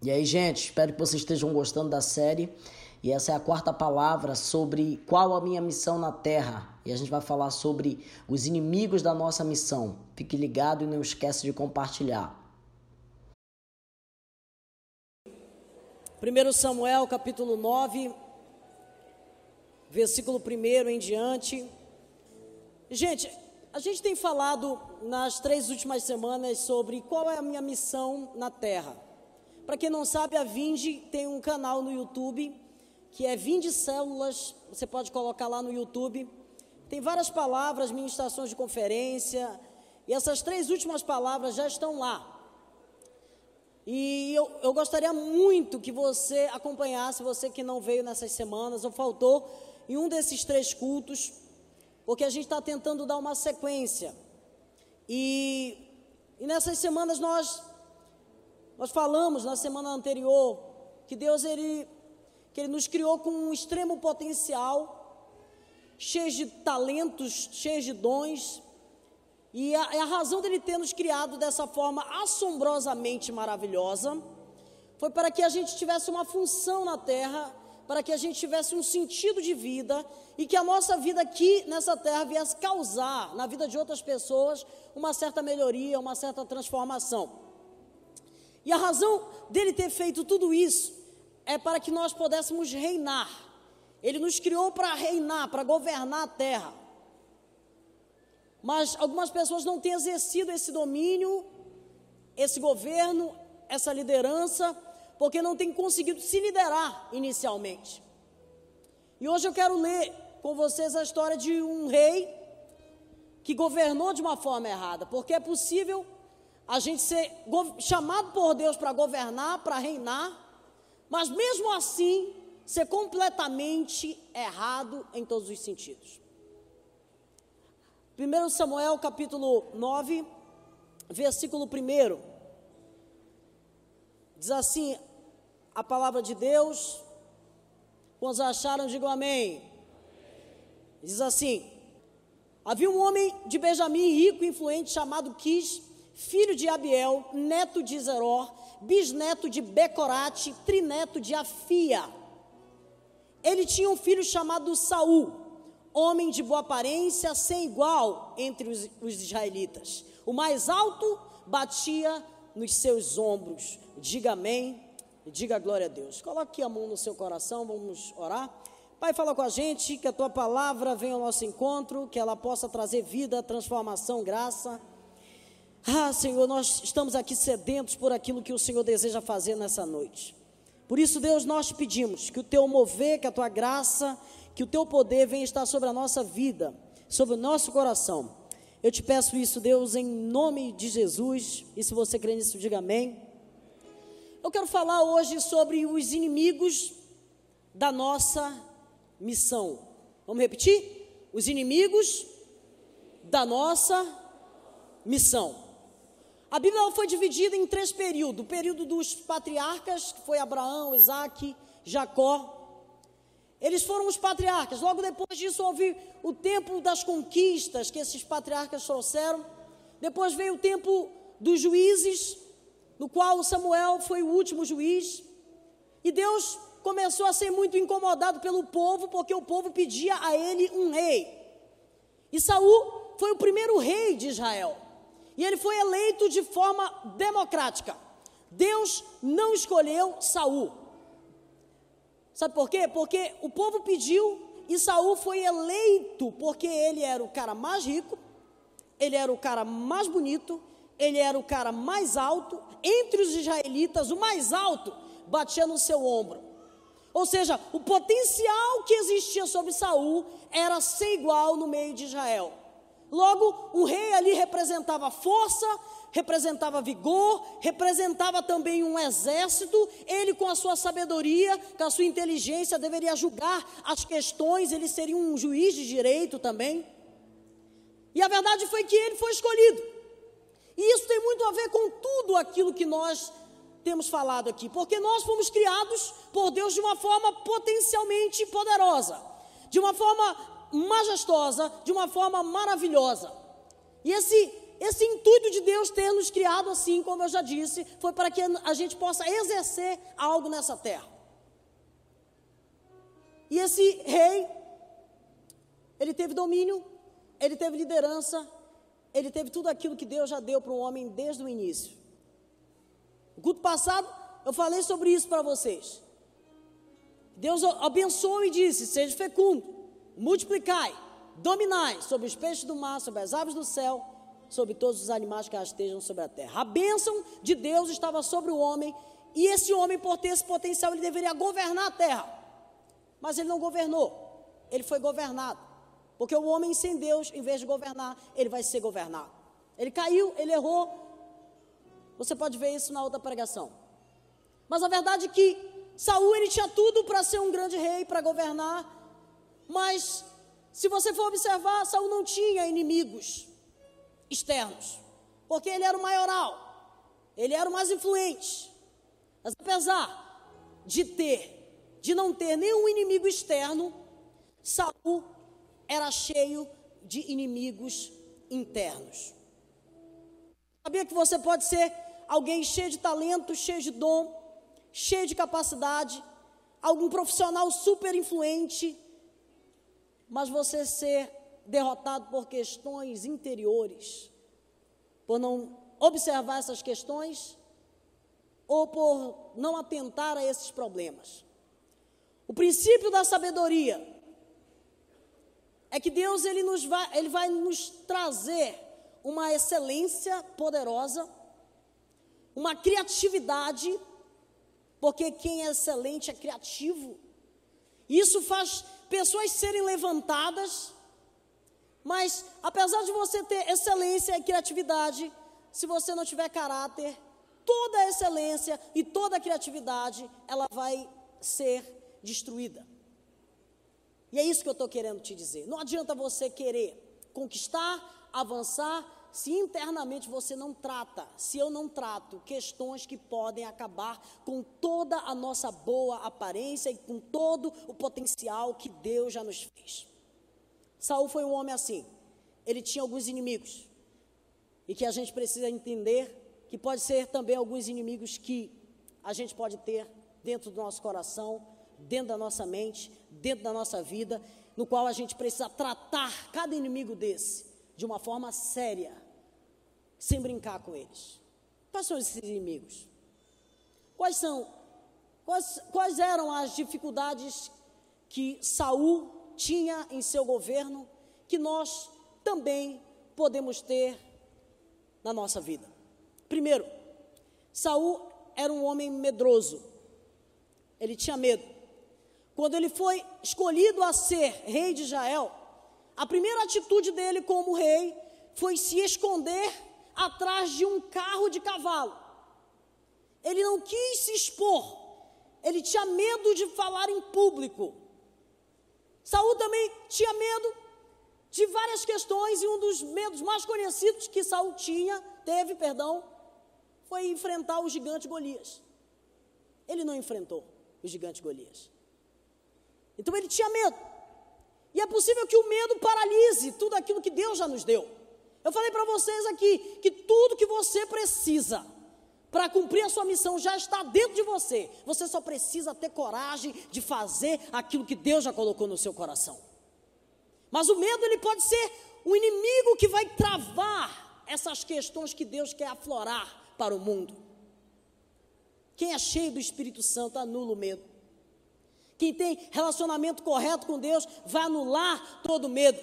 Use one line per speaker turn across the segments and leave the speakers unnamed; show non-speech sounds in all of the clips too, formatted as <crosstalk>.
E aí, gente, espero que vocês estejam gostando da série. E essa é a quarta palavra sobre qual a minha missão na Terra. E a gente vai falar sobre os inimigos da nossa missão. Fique ligado e não esquece de compartilhar. 1 Samuel capítulo 9, versículo 1 em diante. Gente, a gente tem falado nas três últimas semanas sobre qual é a minha missão na Terra. Para quem não sabe, a Vinde tem um canal no YouTube que é Vinde Células. Você pode colocar lá no YouTube. Tem várias palavras, ministrações de conferência. E essas três últimas palavras já estão lá. E eu, eu gostaria muito que você acompanhasse, você que não veio nessas semanas ou faltou em um desses três cultos, porque a gente está tentando dar uma sequência. E, e nessas semanas nós nós falamos na semana anterior que Deus ele, que ele nos criou com um extremo potencial, cheio de talentos, cheio de dons. E a, a razão dele ter nos criado dessa forma assombrosamente maravilhosa foi para que a gente tivesse uma função na terra, para que a gente tivesse um sentido de vida e que a nossa vida aqui nessa terra viesse causar na vida de outras pessoas uma certa melhoria, uma certa transformação. E a razão dele ter feito tudo isso é para que nós pudéssemos reinar. Ele nos criou para reinar, para governar a terra. Mas algumas pessoas não têm exercido esse domínio, esse governo, essa liderança, porque não têm conseguido se liderar inicialmente. E hoje eu quero ler com vocês a história de um rei que governou de uma forma errada, porque é possível a gente ser chamado por Deus para governar, para reinar, mas mesmo assim ser completamente errado em todos os sentidos. 1 Samuel capítulo 9, versículo 1. Diz assim a palavra de Deus. Quando acharam, digam amém. Diz assim: Havia um homem de Benjamim rico e influente chamado Quis filho de Abiel, neto de Zeror, bisneto de Becorate, trineto de Afia. Ele tinha um filho chamado Saul, homem de boa aparência, sem igual entre os, os israelitas. O mais alto batia nos seus ombros. Diga amém, diga glória a Deus. Coloque a mão no seu coração, vamos orar. Pai, fala com a gente, que a tua palavra venha ao nosso encontro, que ela possa trazer vida, transformação, graça ah, Senhor, nós estamos aqui sedentos por aquilo que o Senhor deseja fazer nessa noite. Por isso, Deus, nós te pedimos que o teu mover, que a tua graça, que o teu poder venha estar sobre a nossa vida, sobre o nosso coração. Eu te peço isso, Deus, em nome de Jesus. E se você crê nisso, diga amém. Eu quero falar hoje sobre os inimigos da nossa missão. Vamos repetir? Os inimigos da nossa missão. A Bíblia foi dividida em três períodos: o período dos patriarcas, que foi Abraão, Isaac, Jacó. Eles foram os patriarcas. Logo depois disso, houve o tempo das conquistas que esses patriarcas trouxeram. Depois veio o tempo dos juízes, no qual Samuel foi o último juiz. E Deus começou a ser muito incomodado pelo povo, porque o povo pedia a ele um rei. E Saul foi o primeiro rei de Israel. E ele foi eleito de forma democrática. Deus não escolheu Saul. Sabe por quê? Porque o povo pediu e Saul foi eleito porque ele era o cara mais rico, ele era o cara mais bonito, ele era o cara mais alto, entre os israelitas, o mais alto batia no seu ombro. Ou seja, o potencial que existia sobre Saul era ser igual no meio de Israel. Logo, o rei ali representava força, representava vigor, representava também um exército. Ele, com a sua sabedoria, com a sua inteligência, deveria julgar as questões, ele seria um juiz de direito também. E a verdade foi que ele foi escolhido. E isso tem muito a ver com tudo aquilo que nós temos falado aqui, porque nós fomos criados por Deus de uma forma potencialmente poderosa, de uma forma majestosa, de uma forma maravilhosa. E esse esse intuito de Deus ter nos criado assim, como eu já disse, foi para que a gente possa exercer algo nessa terra. E esse rei, ele teve domínio, ele teve liderança, ele teve tudo aquilo que Deus já deu para o homem desde o início. No culto passado, eu falei sobre isso para vocês. Deus abençoou e disse: Seja fecundo, multiplicai, dominai sobre os peixes do mar, sobre as aves do céu, sobre todos os animais que estejam sobre a terra. A bênção de Deus estava sobre o homem, e esse homem, por ter esse potencial, ele deveria governar a terra. Mas ele não governou, ele foi governado. Porque o homem sem Deus, em vez de governar, ele vai ser governado. Ele caiu, ele errou. Você pode ver isso na outra pregação. Mas a verdade é que Saul ele tinha tudo para ser um grande rei, para governar. Mas se você for observar, Saul não tinha inimigos externos, porque ele era o maioral, ele era o mais influente. Mas apesar de ter, de não ter nenhum inimigo externo, Saul era cheio de inimigos internos. Sabia que você pode ser alguém cheio de talento, cheio de dom, cheio de capacidade, algum profissional super influente, mas você ser derrotado por questões interiores, por não observar essas questões ou por não atentar a esses problemas. O princípio da sabedoria é que Deus ele nos vai, ele vai nos trazer uma excelência poderosa, uma criatividade, porque quem é excelente é criativo. Isso faz pessoas serem levantadas, mas apesar de você ter excelência e criatividade, se você não tiver caráter, toda a excelência e toda a criatividade, ela vai ser destruída. E é isso que eu estou querendo te dizer. Não adianta você querer conquistar, avançar, se internamente você não trata, se eu não trato questões que podem acabar com toda a nossa boa aparência e com todo o potencial que Deus já nos fez. Saul foi um homem assim. Ele tinha alguns inimigos. E que a gente precisa entender que pode ser também alguns inimigos que a gente pode ter dentro do nosso coração, dentro da nossa mente, dentro da nossa vida, no qual a gente precisa tratar cada inimigo desse de uma forma séria, sem brincar com eles. Quais são esses inimigos? Quais são? Quais, quais eram as dificuldades que Saul tinha em seu governo que nós também podemos ter na nossa vida? Primeiro, Saul era um homem medroso. Ele tinha medo. Quando ele foi escolhido a ser rei de Israel, a primeira atitude dele como rei foi se esconder atrás de um carro de cavalo. Ele não quis se expor, ele tinha medo de falar em público. Saul também tinha medo de várias questões e um dos medos mais conhecidos que Saul tinha, teve, perdão, foi enfrentar o gigante Golias. Ele não enfrentou o gigante Golias. Então ele tinha medo. E é possível que o medo paralise tudo aquilo que Deus já nos deu. Eu falei para vocês aqui que tudo que você precisa para cumprir a sua missão já está dentro de você. Você só precisa ter coragem de fazer aquilo que Deus já colocou no seu coração. Mas o medo ele pode ser o inimigo que vai travar essas questões que Deus quer aflorar para o mundo. Quem é cheio do Espírito Santo anula o medo. Quem tem relacionamento correto com Deus vai anular todo medo.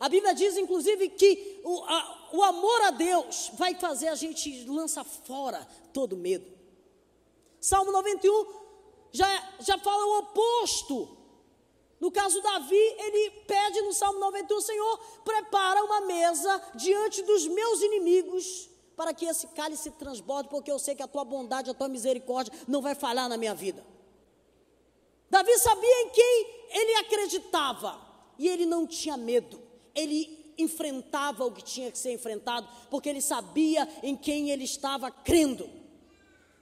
A Bíblia diz, inclusive, que o, a, o amor a Deus vai fazer a gente lançar fora todo medo. Salmo 91 já, já fala o oposto. No caso Davi, ele pede no Salmo 91, Senhor, prepara uma mesa diante dos meus inimigos, para que esse cálice transborde, porque eu sei que a tua bondade, a tua misericórdia não vai falhar na minha vida. Davi sabia em quem ele acreditava e ele não tinha medo. Ele enfrentava o que tinha que ser enfrentado, porque ele sabia em quem ele estava crendo.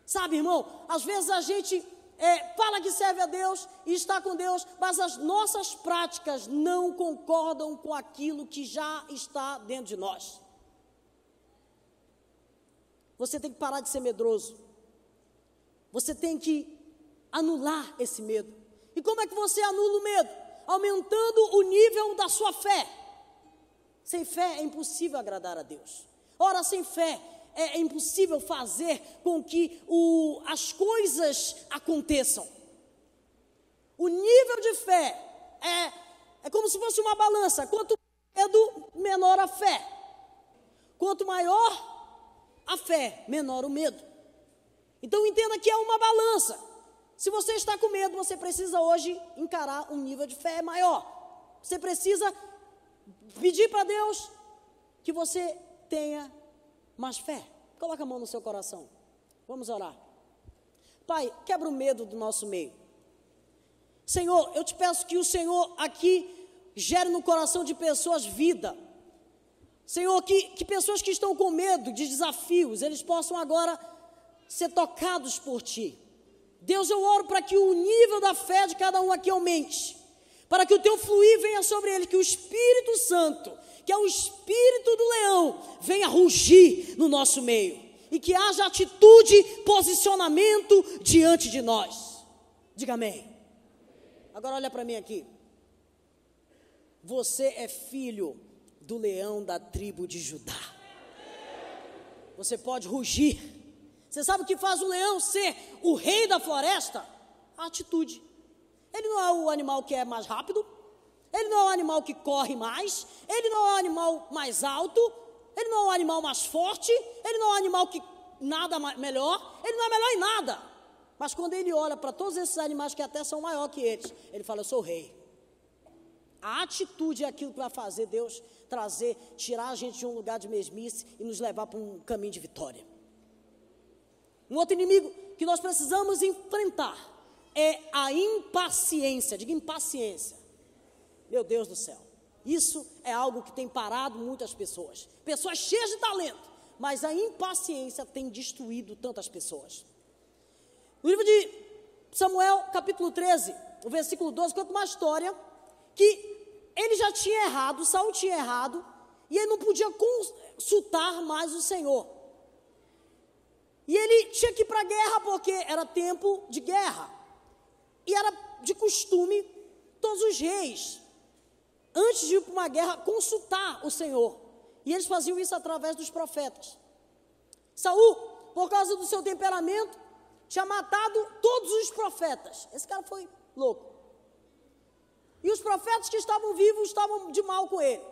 Sabe, irmão, às vezes a gente é, fala que serve a Deus e está com Deus, mas as nossas práticas não concordam com aquilo que já está dentro de nós. Você tem que parar de ser medroso. Você tem que anular esse medo. E como é que você anula o medo? Aumentando o nível da sua fé. Sem fé é impossível agradar a Deus. Ora, sem fé é, é impossível fazer com que o, as coisas aconteçam. O nível de fé é, é como se fosse uma balança. Quanto medo, menor a fé. Quanto maior a fé, menor o medo. Então entenda que é uma balança. Se você está com medo, você precisa hoje encarar um nível de fé maior. Você precisa pedir para Deus que você tenha mais fé. Coloca a mão no seu coração. Vamos orar. Pai, quebra o medo do nosso meio. Senhor, eu te peço que o Senhor aqui gere no coração de pessoas vida. Senhor, que, que pessoas que estão com medo de desafios, eles possam agora ser tocados por Ti. Deus, eu oro para que o nível da fé de cada um aqui aumente, para que o Teu fluir venha sobre ele, que o Espírito Santo, que é o Espírito do leão, venha rugir no nosso meio, e que haja atitude, posicionamento diante de nós. Diga amém. Agora olha para mim aqui. Você é filho do leão da tribo de Judá. Você pode rugir. Você sabe o que faz o leão ser o rei da floresta? A atitude. Ele não é o animal que é mais rápido, ele não é o animal que corre mais, ele não é o animal mais alto, ele não é o animal mais forte, ele não é o animal que nada melhor, ele não é melhor em nada. Mas quando ele olha para todos esses animais que até são maior que eles, ele fala: Eu sou rei. A atitude é aquilo que vai fazer Deus trazer, tirar a gente de um lugar de mesmice e nos levar para um caminho de vitória. Um outro inimigo que nós precisamos enfrentar é a impaciência. Diga impaciência. Meu Deus do céu. Isso é algo que tem parado muitas pessoas. Pessoas cheias de talento, mas a impaciência tem destruído tantas pessoas. No livro de Samuel, capítulo 13, o versículo 12, conta uma história que ele já tinha errado, Saul tinha errado, e ele não podia consultar mais o Senhor. E ele tinha que ir para a guerra porque era tempo de guerra. E era de costume todos os reis, antes de ir para uma guerra, consultar o Senhor. E eles faziam isso através dos profetas. Saul, por causa do seu temperamento, tinha matado todos os profetas. Esse cara foi louco. E os profetas que estavam vivos estavam de mal com ele.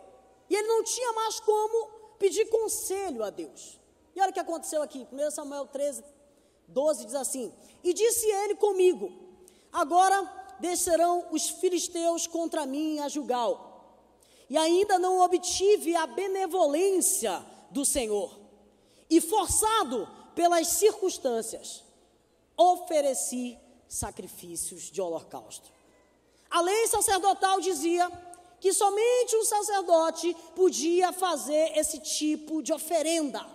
E ele não tinha mais como pedir conselho a Deus. E olha o que aconteceu aqui, 1 Samuel 13, 12 diz assim: E disse ele comigo: Agora descerão os filisteus contra mim a Jugal, e ainda não obtive a benevolência do Senhor, e forçado pelas circunstâncias, ofereci sacrifícios de holocausto. A lei sacerdotal dizia que somente um sacerdote podia fazer esse tipo de oferenda.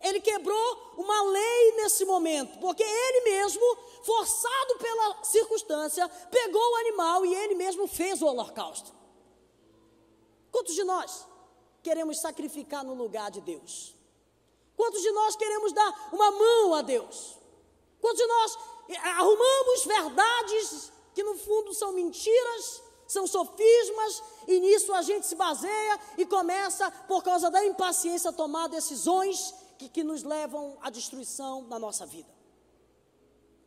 Ele quebrou uma lei nesse momento, porque ele mesmo, forçado pela circunstância, pegou o animal e ele mesmo fez o holocausto. Quantos de nós queremos sacrificar no lugar de Deus? Quantos de nós queremos dar uma mão a Deus? Quantos de nós arrumamos verdades que no fundo são mentiras, são sofismas, e nisso a gente se baseia e começa, por causa da impaciência, a tomar decisões que, que nos levam à destruição da nossa vida.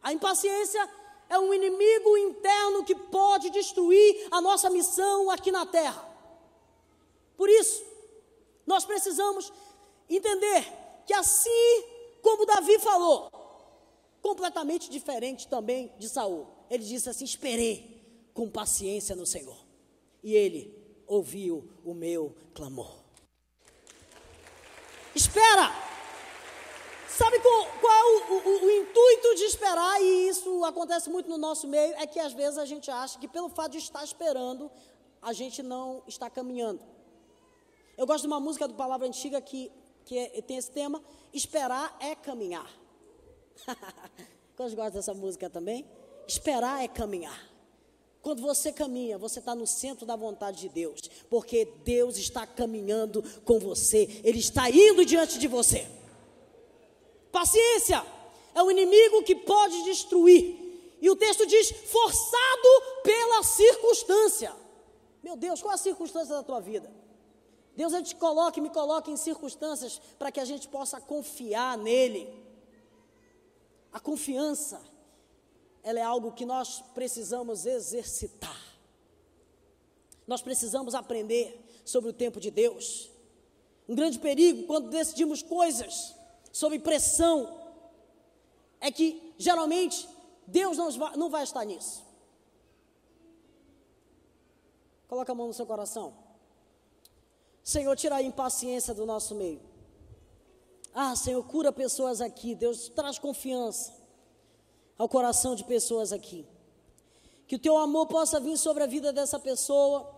A impaciência é um inimigo interno que pode destruir a nossa missão aqui na terra. Por isso, nós precisamos entender que assim como Davi falou, completamente diferente também de Saul ele disse assim: Esperei com paciência no Senhor, e ele ouviu o meu clamor. Espera! Sabe qual, qual é o, o, o, intuito de esperar? E isso acontece muito no nosso meio, é que às vezes a gente acha que pelo fato de estar esperando, a gente não está caminhando. Eu gosto de uma música do Palavra Antiga que, que é, tem esse tema, esperar é caminhar. <laughs> Quantos gostam dessa música também? Esperar é caminhar. Quando você caminha, você está no centro da vontade de Deus, porque Deus está caminhando com você, Ele está indo diante de você. Paciência é o inimigo que pode destruir. E o texto diz: forçado pela circunstância. Meu Deus, qual a circunstância da tua vida? Deus ele te coloca e me coloca em circunstâncias para que a gente possa confiar nele. A confiança, ela é algo que nós precisamos exercitar. Nós precisamos aprender sobre o tempo de Deus. Um grande perigo quando decidimos coisas sob pressão é que geralmente Deus não vai, não vai estar nisso. Coloca a mão no seu coração. Senhor, tira a impaciência do nosso meio. Ah, Senhor, cura pessoas aqui. Deus traz confiança ao coração de pessoas aqui. Que o teu amor possa vir sobre a vida dessa pessoa.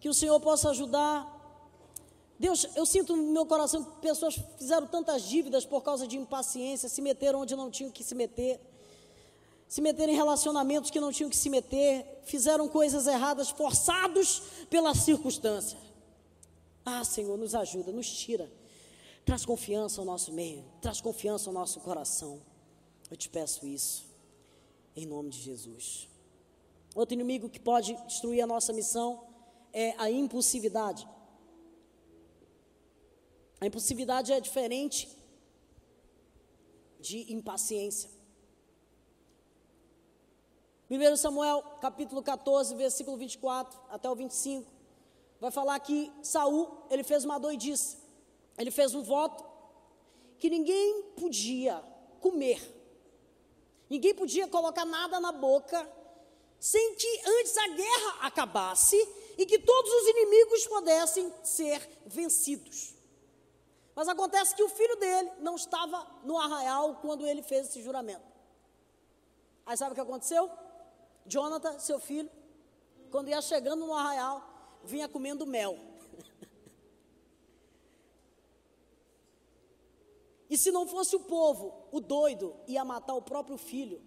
Que o Senhor possa ajudar. Deus, eu sinto no meu coração que pessoas fizeram tantas dívidas por causa de impaciência, se meteram onde não tinham que se meter se meteram em relacionamentos que não tinham que se meter, fizeram coisas erradas, forçados pela circunstância. Ah, Senhor, nos ajuda, nos tira, traz confiança ao nosso meio, traz confiança ao nosso coração. Eu te peço isso, em nome de Jesus. Outro inimigo que pode destruir a nossa missão é a impulsividade. A impulsividade é diferente de impaciência. 1 Samuel, capítulo 14, versículo 24 até o 25, vai falar que Saul, ele fez uma doidice. Ele fez um voto que ninguém podia comer. Ninguém podia colocar nada na boca sem que antes a guerra acabasse e que todos os inimigos pudessem ser vencidos. Mas acontece que o filho dele não estava no arraial quando ele fez esse juramento. Aí sabe o que aconteceu? Jonathan, seu filho, quando ia chegando no arraial, vinha comendo mel. <laughs> e se não fosse o povo, o doido ia matar o próprio filho.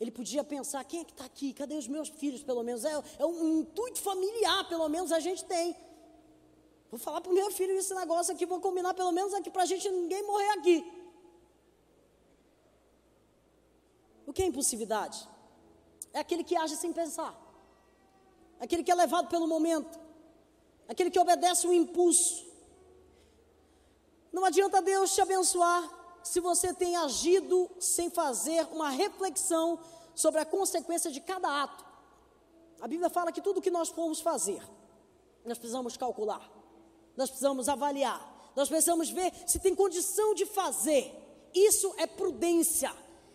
Ele podia pensar: quem é que está aqui? Cadê os meus filhos, pelo menos? É, é um intuito familiar, pelo menos a gente tem. Vou falar para o meu filho esse negócio aqui, vou combinar pelo menos aqui para a gente ninguém morrer aqui. O que é impulsividade? É aquele que age sem pensar, aquele que é levado pelo momento, aquele que obedece o impulso. Não adianta Deus te abençoar se você tem agido sem fazer uma reflexão sobre a consequência de cada ato. A Bíblia fala que tudo que nós formos fazer, nós precisamos calcular, nós precisamos avaliar, nós precisamos ver se tem condição de fazer. Isso é prudência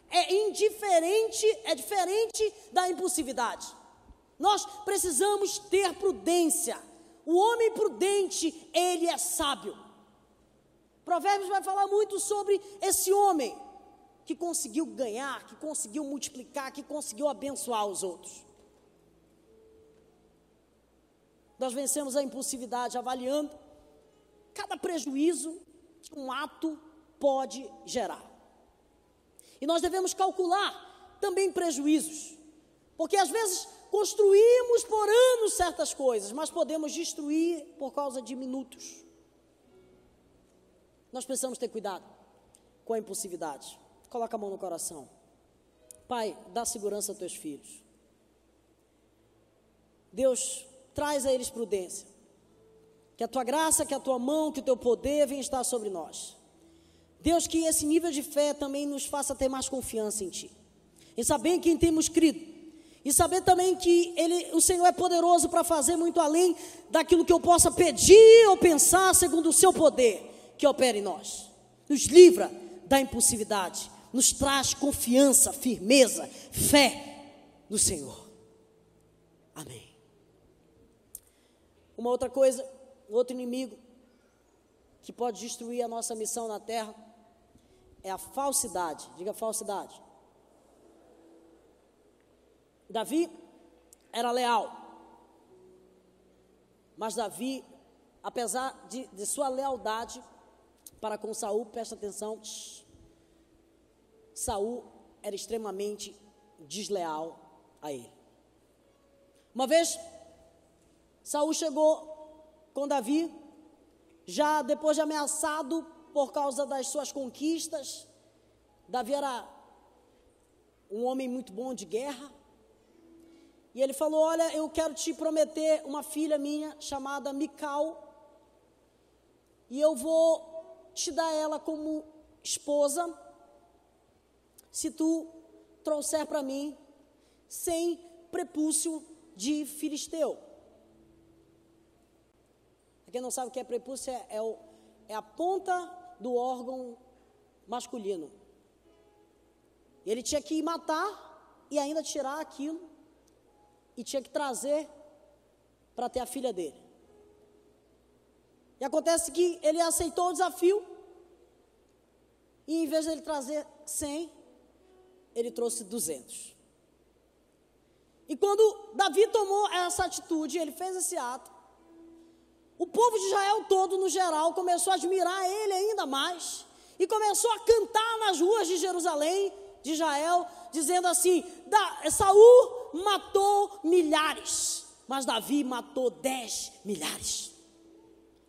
é indiferente, é diferente da impulsividade. Nós precisamos ter prudência. O homem prudente, ele é sábio. Provérbios vai falar muito sobre esse homem que conseguiu ganhar, que conseguiu multiplicar, que conseguiu abençoar os outros. Nós vencemos a impulsividade avaliando cada prejuízo que um ato pode gerar. E nós devemos calcular também prejuízos. Porque às vezes construímos por anos certas coisas, mas podemos destruir por causa de minutos. Nós precisamos ter cuidado com a impulsividade. Coloca a mão no coração. Pai, dá segurança aos teus filhos. Deus, traz a eles prudência. Que a tua graça, que a tua mão, que o teu poder venha estar sobre nós. Deus, que esse nível de fé também nos faça ter mais confiança em Ti. Em saber em quem temos crido. E saber também que ele, o Senhor é poderoso para fazer muito além daquilo que eu possa pedir ou pensar, segundo o Seu poder que opera em nós. Nos livra da impulsividade. Nos traz confiança, firmeza, fé no Senhor. Amém. Uma outra coisa, outro inimigo que pode destruir a nossa missão na terra é a falsidade. Diga falsidade. Davi era leal. Mas Davi, apesar de, de sua lealdade para com Saul, presta atenção, Saul era extremamente desleal a ele. Uma vez, Saul chegou com Davi já depois de ameaçado por causa das suas conquistas, Davi era um homem muito bom de guerra. E ele falou: Olha, eu quero te prometer uma filha minha chamada Mical, e eu vou te dar ela como esposa, se tu trouxer para mim sem prepúcio de filisteu. Quem não sabe o que é prepúcio é, é, o, é a ponta do órgão masculino. Ele tinha que matar e ainda tirar aquilo e tinha que trazer para ter a filha dele. E acontece que ele aceitou o desafio e em vez de ele trazer 100, ele trouxe 200. E quando Davi tomou essa atitude, ele fez esse ato, o povo de Israel todo, no geral, começou a admirar ele ainda mais e começou a cantar nas ruas de Jerusalém, de Israel, dizendo assim: Saul matou milhares, mas Davi matou dez milhares.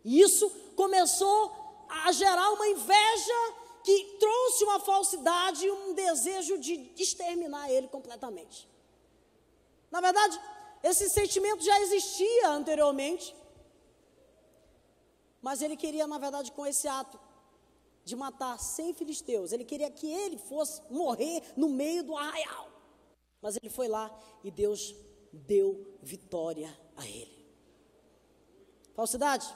E isso começou a gerar uma inveja que trouxe uma falsidade e um desejo de exterminar ele completamente. Na verdade, esse sentimento já existia anteriormente, mas ele queria, na verdade, com esse ato de matar 100 filisteus, ele queria que ele fosse morrer no meio do arraial. Mas ele foi lá e Deus deu vitória a ele. Falsidade.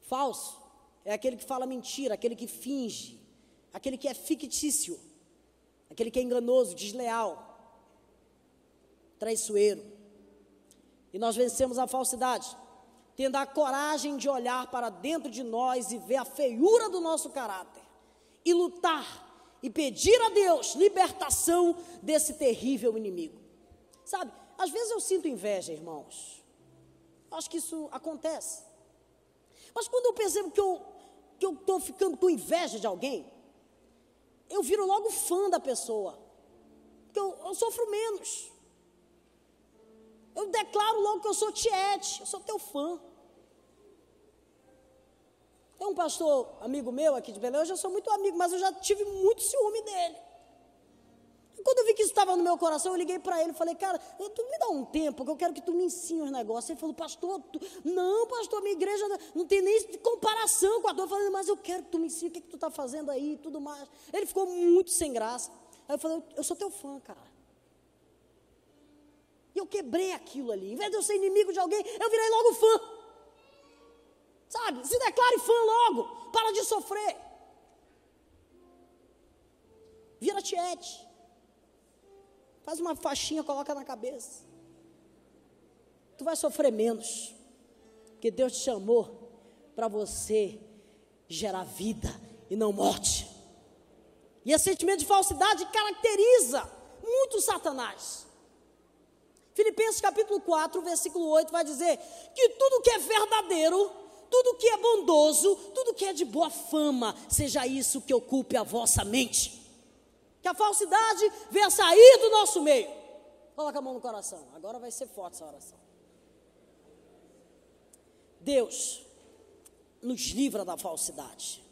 Falso é aquele que fala mentira, aquele que finge, aquele que é fictício, aquele que é enganoso, desleal, traiçoeiro. E nós vencemos a falsidade tendo a coragem de olhar para dentro de nós e ver a feiura do nosso caráter, e lutar e pedir a Deus libertação desse terrível inimigo. Sabe, às vezes eu sinto inveja, irmãos. Acho que isso acontece. Mas quando eu percebo que eu que eu estou ficando com inveja de alguém, eu viro logo fã da pessoa. Porque eu, eu sofro menos. Eu declaro logo que eu sou tiete, eu sou teu fã. Tem um pastor amigo meu aqui de Belém, eu já sou muito amigo, mas eu já tive muito ciúme dele. E quando eu vi que isso estava no meu coração, eu liguei para ele e falei, cara, tu me dá um tempo, que eu quero que tu me ensine os negócios. Ele falou, pastor, tu... não, pastor, minha igreja não tem nem comparação com a tua. Eu falei, mas eu quero que tu me ensine, o que, que tu está fazendo aí e tudo mais. Ele ficou muito sem graça. Aí eu falei, eu sou teu fã, cara. Eu quebrei aquilo ali. Em vez de eu ser inimigo de alguém, eu virei logo fã. Sabe? Se declare fã logo. Para de sofrer. Vira tiete. Faz uma faixinha, coloca na cabeça. Tu vai sofrer menos. Porque Deus te chamou para você gerar vida e não morte. E esse sentimento de falsidade caracteriza muito Satanás. Filipenses capítulo 4, versículo 8 vai dizer que tudo que é verdadeiro, tudo que é bondoso, tudo que é de boa fama, seja isso que ocupe a vossa mente. Que a falsidade venha sair do nosso meio. Coloca a mão no coração. Agora vai ser forte essa oração. Deus nos livra da falsidade.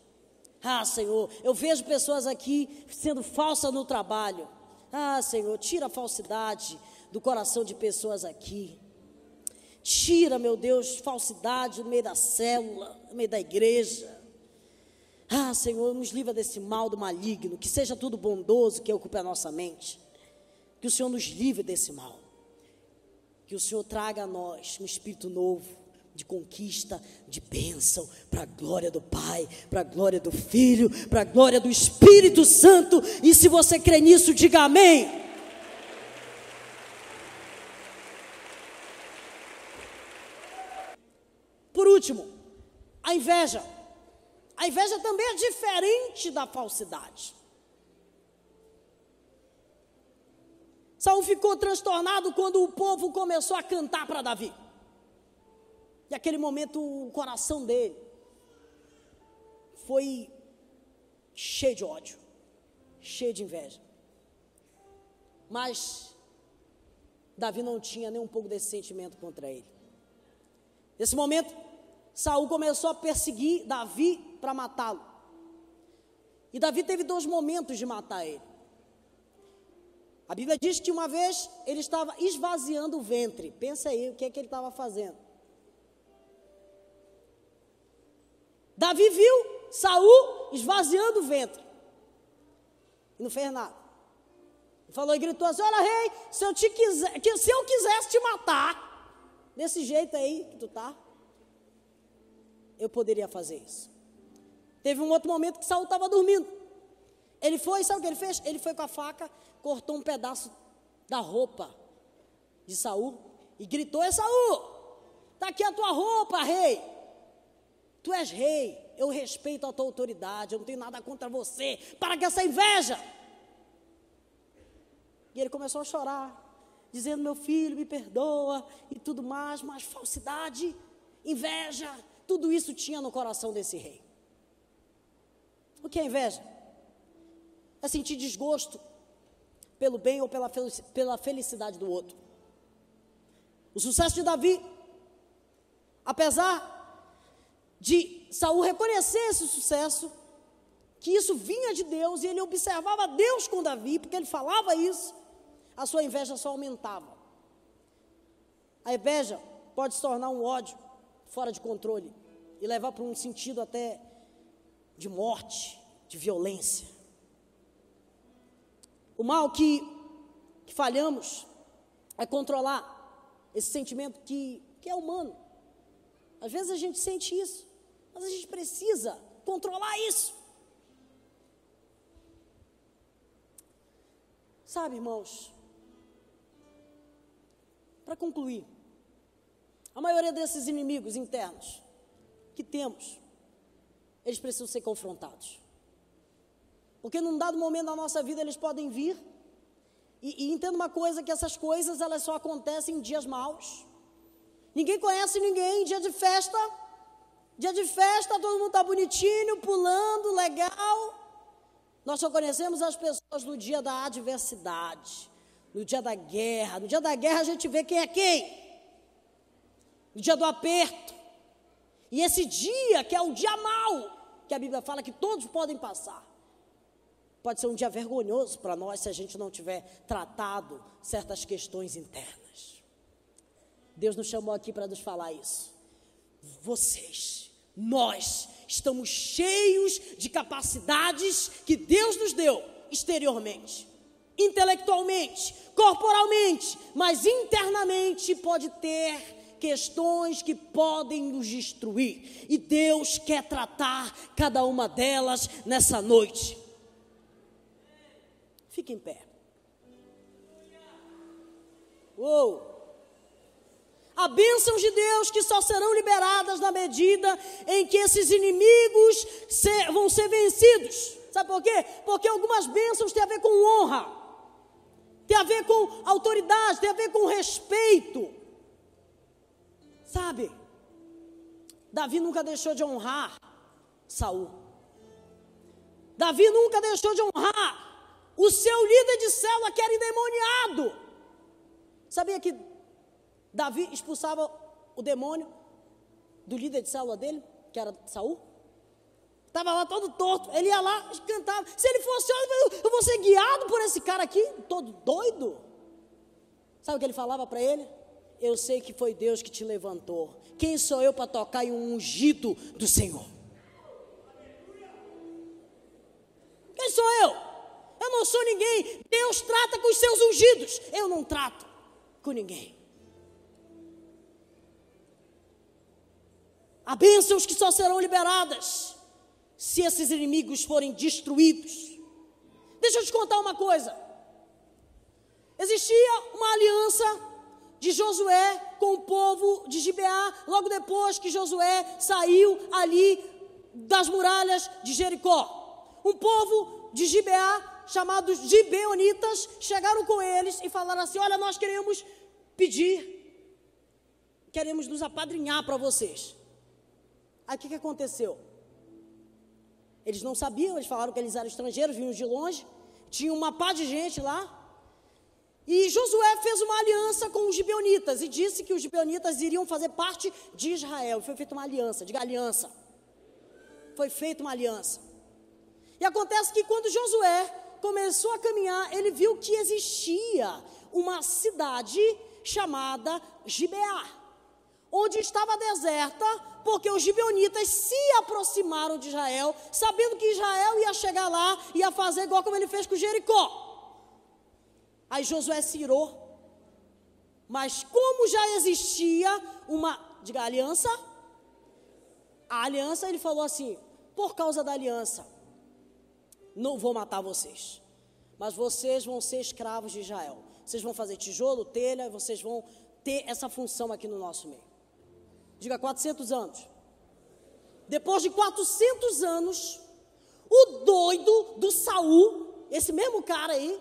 Ah, Senhor, eu vejo pessoas aqui sendo falsas no trabalho. Ah, Senhor, tira a falsidade do coração de pessoas aqui. Tira, meu Deus, falsidade no meio da célula, no meio da igreja. Ah, Senhor, nos livra desse mal do maligno, que seja tudo bondoso que ocupe a nossa mente. Que o Senhor nos livre desse mal. Que o Senhor traga a nós um espírito novo, de conquista, de bênção, para a glória do Pai, para a glória do Filho, para a glória do Espírito Santo. E se você crê nisso, diga amém. último, a inveja. A inveja também é diferente da falsidade. Saul ficou transtornado quando o povo começou a cantar para Davi. E aquele momento o coração dele foi cheio de ódio, cheio de inveja. Mas Davi não tinha nem um pouco desse sentimento contra ele. Nesse momento, Saul começou a perseguir Davi para matá-lo. E Davi teve dois momentos de matar ele. A Bíblia diz que uma vez ele estava esvaziando o ventre. Pensa aí o que é que ele estava fazendo. Davi viu Saul esvaziando o ventre. E não fez nada. Falou e gritou assim: Olha, rei, se eu, te quiser, se eu quisesse te matar, desse jeito aí que tu tá, eu poderia fazer isso. Teve um outro momento que Saul estava dormindo. Ele foi, sabe o que ele fez? Ele foi com a faca cortou um pedaço da roupa de Saul e gritou: "É Saul! Tá aqui a tua roupa, rei. Tu és rei, eu respeito a tua autoridade, eu não tenho nada contra você. Para que essa inveja?" E ele começou a chorar, dizendo: "Meu filho, me perdoa" e tudo mais, mas falsidade, inveja, tudo isso tinha no coração desse rei. O que é inveja? É sentir desgosto pelo bem ou pela, pela felicidade do outro. O sucesso de Davi, apesar de Saul reconhecer esse sucesso, que isso vinha de Deus e ele observava Deus com Davi, porque ele falava isso, a sua inveja só aumentava. A inveja pode se tornar um ódio fora de controle e levar para um sentido até de morte, de violência. O mal que, que falhamos é controlar esse sentimento que, que é humano. Às vezes a gente sente isso, mas a gente precisa controlar isso. Sabe, irmãos, para concluir, a maioria desses inimigos internos que temos, eles precisam ser confrontados. Porque num dado momento da nossa vida eles podem vir. E, e entenda uma coisa, que essas coisas elas só acontecem em dias maus. Ninguém conhece ninguém, dia de festa. Dia de festa, todo mundo está bonitinho, pulando, legal. Nós só conhecemos as pessoas no dia da adversidade, no dia da guerra. No dia da guerra a gente vê quem é quem. No dia do aperto. E esse dia, que é o dia mau, que a Bíblia fala que todos podem passar. Pode ser um dia vergonhoso para nós se a gente não tiver tratado certas questões internas. Deus nos chamou aqui para nos falar isso. Vocês, nós, estamos cheios de capacidades que Deus nos deu exteriormente, intelectualmente, corporalmente, mas internamente pode ter questões que podem nos destruir. E Deus quer tratar cada uma delas nessa noite. Fique em pé. Uou! Há bênçãos de Deus que só serão liberadas na medida em que esses inimigos ser, vão ser vencidos. Sabe por quê? Porque algumas bênçãos têm a ver com honra, tem a ver com autoridade, tem a ver com respeito. Sabe? Davi nunca deixou de honrar Saul. Davi nunca deixou de honrar o seu líder de célula que era endemoniado. Sabia que Davi expulsava o demônio do líder de célula dele, que era Saul? Estava lá todo torto. Ele ia lá, cantava. Se ele fosse, eu vou ser guiado por esse cara aqui, todo doido. Sabe o que ele falava para ele? Eu sei que foi Deus que te levantou. Quem sou eu para tocar em um ungido do Senhor? Quem sou eu? Eu não sou ninguém. Deus trata com os seus ungidos. Eu não trato com ninguém. Há bênçãos que só serão liberadas se esses inimigos forem destruídos. Deixa eu te contar uma coisa. Existia uma aliança de Josué com o povo de Gibeá, logo depois que Josué saiu ali das muralhas de Jericó. Um povo de Gibeá chamados gibeonitas, chegaram com eles e falaram assim: Olha, nós queremos pedir, queremos nos apadrinhar para vocês. Aí o que, que aconteceu? Eles não sabiam, eles falaram que eles eram estrangeiros, vinham de longe, tinha uma pá de gente lá. E Josué fez uma aliança com os gibeonitas e disse que os gibeonitas iriam fazer parte de Israel. Foi feita uma aliança, diga aliança. Foi feita uma aliança. E acontece que quando Josué começou a caminhar, ele viu que existia uma cidade chamada Gibeá, onde estava deserta, porque os gibeonitas se aproximaram de Israel, sabendo que Israel ia chegar lá e ia fazer igual como ele fez com Jericó. Aí Josué se irou. Mas como já existia uma, diga, aliança, a aliança, ele falou assim: por causa da aliança, não vou matar vocês, mas vocês vão ser escravos de Israel. Vocês vão fazer tijolo, telha, vocês vão ter essa função aqui no nosso meio. Diga 400 anos. Depois de 400 anos, o doido do Saul, esse mesmo cara aí,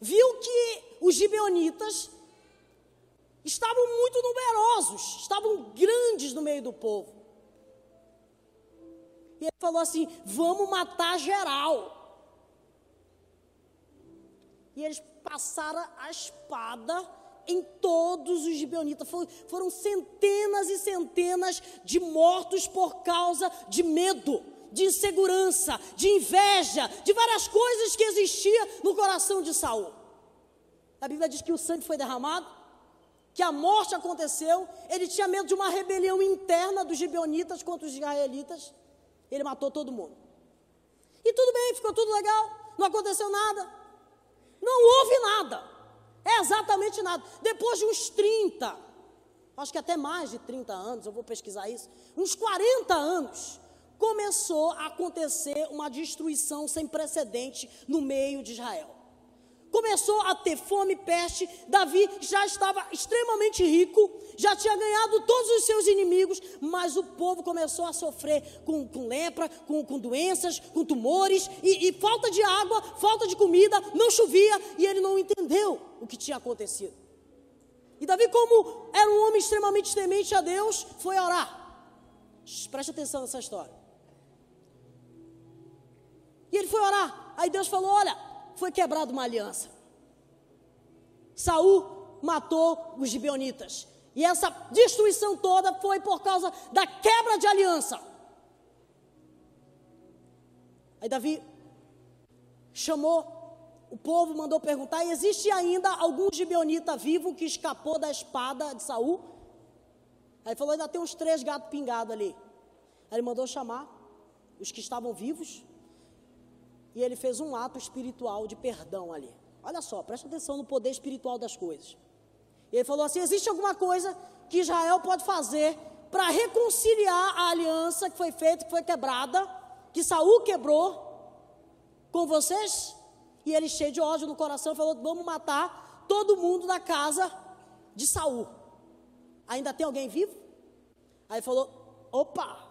viu que os gibeonitas estavam muito numerosos, estavam grandes no meio do povo. E ele falou assim: vamos matar geral. E eles passaram a espada em todos os gibeonitas. Foram centenas e centenas de mortos por causa de medo, de insegurança, de inveja, de várias coisas que existia no coração de Saul. A Bíblia diz que o sangue foi derramado, que a morte aconteceu. Ele tinha medo de uma rebelião interna dos gibeonitas contra os israelitas. Ele matou todo mundo. E tudo bem, ficou tudo legal, não aconteceu nada. Não houve nada. É exatamente nada. Depois de uns 30, acho que até mais de 30 anos, eu vou pesquisar isso, uns 40 anos, começou a acontecer uma destruição sem precedente no meio de Israel começou a ter fome, peste. Davi já estava extremamente rico, já tinha ganhado todos os seus inimigos, mas o povo começou a sofrer com, com lepra, com, com, doenças, com tumores e, e falta de água, falta de comida, não chovia e ele não entendeu o que tinha acontecido. E Davi, como era um homem extremamente temente a Deus, foi orar. Preste atenção nessa história. E ele foi orar. Aí Deus falou: Olha, foi quebrada uma aliança. Saul matou os gibeonitas. E essa destruição toda foi por causa da quebra de aliança. Aí Davi chamou o povo, mandou perguntar: existe ainda algum gibeonita vivo que escapou da espada de Saul? Aí falou: ainda tem uns três gatos pingados ali. Aí ele mandou chamar os que estavam vivos e ele fez um ato espiritual de perdão ali. Olha só, presta atenção no poder espiritual das coisas. Ele falou assim: existe alguma coisa que Israel pode fazer para reconciliar a aliança que foi feita, que foi quebrada, que Saul quebrou com vocês? E ele, cheio de ódio no coração, falou: vamos matar todo mundo da casa de Saul. Ainda tem alguém vivo? Aí falou: opa,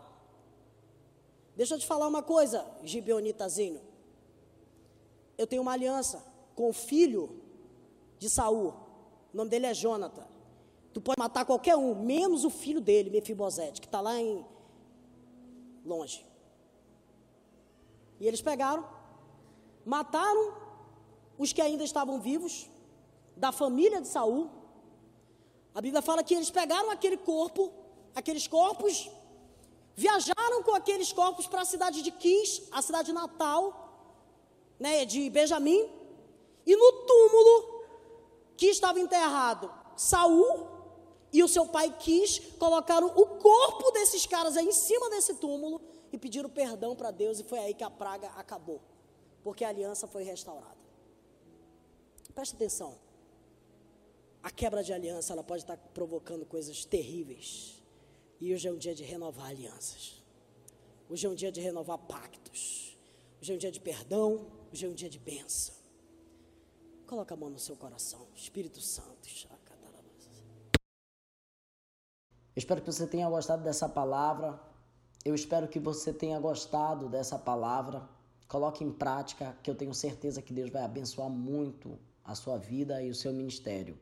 deixa eu te falar uma coisa, Gibeonitazinho eu tenho uma aliança com o filho de Saul. O nome dele é Jonathan. Tu pode matar qualquer um, menos o filho dele, Mefibosete, que está lá em longe. E eles pegaram, mataram os que ainda estavam vivos, da família de Saul. A Bíblia fala que eles pegaram aquele corpo, aqueles corpos, viajaram com aqueles corpos para a cidade de Quis, a cidade natal, né, de Benjamim, e no túmulo que estava enterrado Saul e o seu pai quis, colocaram o corpo desses caras aí em cima desse túmulo e pediram perdão para Deus, e foi aí que a praga acabou, porque a aliança foi restaurada. Preste atenção. A quebra de aliança ela pode estar provocando coisas terríveis. E hoje é um dia de renovar alianças. Hoje é um dia de renovar pactos. Hoje é um dia de perdão. Hoje é um dia de bênção. Coloca a mão no seu coração. Espírito Santo.
Eu espero que você tenha gostado dessa palavra. Eu espero que você tenha gostado dessa palavra. Coloque em prática, que eu tenho certeza que Deus vai abençoar muito a sua vida e o seu ministério.